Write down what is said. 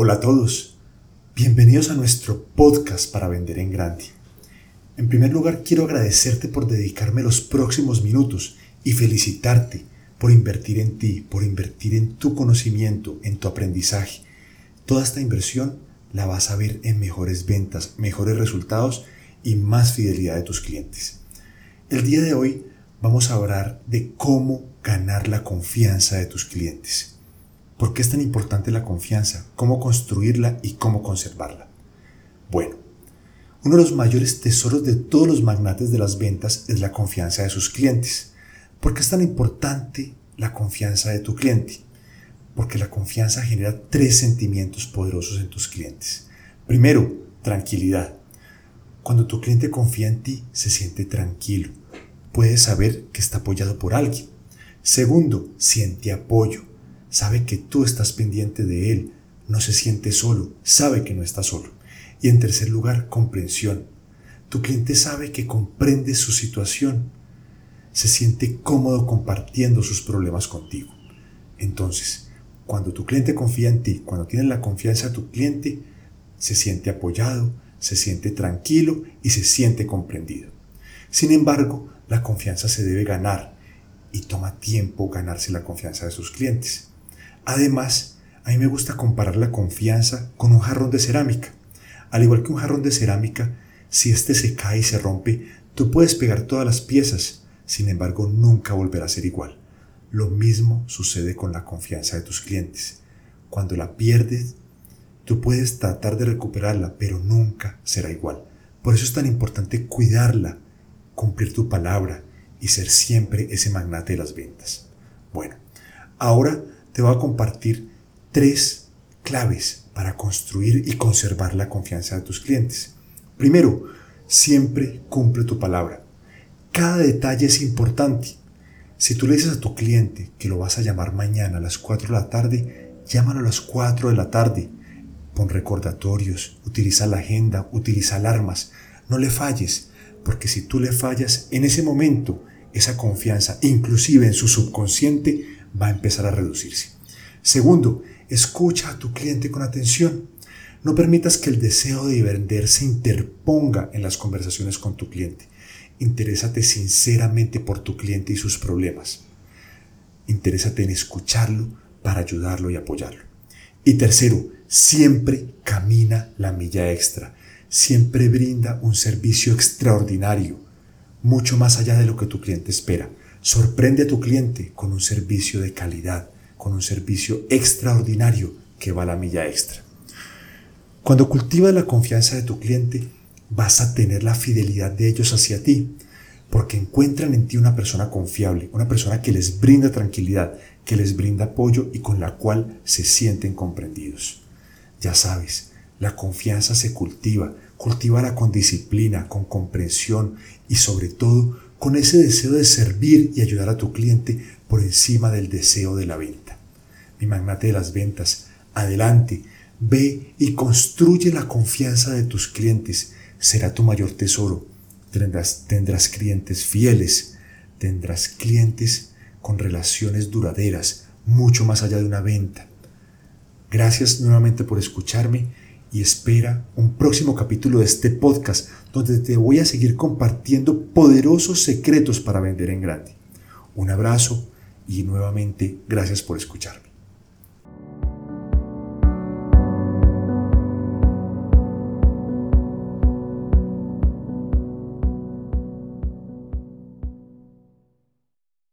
Hola a todos, bienvenidos a nuestro podcast para vender en grande. En primer lugar, quiero agradecerte por dedicarme los próximos minutos y felicitarte por invertir en ti, por invertir en tu conocimiento, en tu aprendizaje. Toda esta inversión la vas a ver en mejores ventas, mejores resultados y más fidelidad de tus clientes. El día de hoy vamos a hablar de cómo ganar la confianza de tus clientes. ¿Por qué es tan importante la confianza? ¿Cómo construirla y cómo conservarla? Bueno, uno de los mayores tesoros de todos los magnates de las ventas es la confianza de sus clientes. ¿Por qué es tan importante la confianza de tu cliente? Porque la confianza genera tres sentimientos poderosos en tus clientes. Primero, tranquilidad. Cuando tu cliente confía en ti, se siente tranquilo. Puede saber que está apoyado por alguien. Segundo, siente apoyo sabe que tú estás pendiente de él, no se siente solo, sabe que no está solo. Y en tercer lugar, comprensión. Tu cliente sabe que comprende su situación, se siente cómodo compartiendo sus problemas contigo. Entonces, cuando tu cliente confía en ti, cuando tienes la confianza de tu cliente, se siente apoyado, se siente tranquilo y se siente comprendido. Sin embargo, la confianza se debe ganar y toma tiempo ganarse la confianza de sus clientes. Además, a mí me gusta comparar la confianza con un jarrón de cerámica. Al igual que un jarrón de cerámica, si éste se cae y se rompe, tú puedes pegar todas las piezas, sin embargo nunca volverá a ser igual. Lo mismo sucede con la confianza de tus clientes. Cuando la pierdes, tú puedes tratar de recuperarla, pero nunca será igual. Por eso es tan importante cuidarla, cumplir tu palabra y ser siempre ese magnate de las ventas. Bueno, ahora te voy a compartir tres claves para construir y conservar la confianza de tus clientes. Primero, siempre cumple tu palabra. Cada detalle es importante. Si tú le dices a tu cliente que lo vas a llamar mañana a las 4 de la tarde, llámalo a las 4 de la tarde. Pon recordatorios, utiliza la agenda, utiliza alarmas. No le falles, porque si tú le fallas, en ese momento esa confianza, inclusive en su subconsciente, va a empezar a reducirse. Segundo, escucha a tu cliente con atención. No permitas que el deseo de vender se interponga en las conversaciones con tu cliente. Interésate sinceramente por tu cliente y sus problemas. Interésate en escucharlo para ayudarlo y apoyarlo. Y tercero, siempre camina la milla extra. Siempre brinda un servicio extraordinario, mucho más allá de lo que tu cliente espera. Sorprende a tu cliente con un servicio de calidad, con un servicio extraordinario que va a la milla extra. Cuando cultivas la confianza de tu cliente, vas a tener la fidelidad de ellos hacia ti, porque encuentran en ti una persona confiable, una persona que les brinda tranquilidad, que les brinda apoyo y con la cual se sienten comprendidos. Ya sabes, la confianza se cultiva, cultívala con disciplina, con comprensión y sobre todo con ese deseo de servir y ayudar a tu cliente por encima del deseo de la venta. Mi magnate de las ventas, adelante, ve y construye la confianza de tus clientes. Será tu mayor tesoro. Tendrás, tendrás clientes fieles, tendrás clientes con relaciones duraderas, mucho más allá de una venta. Gracias nuevamente por escucharme y espera un próximo capítulo de este podcast donde te voy a seguir compartiendo poderosos secretos para vender en grande. Un abrazo y nuevamente gracias por escucharme.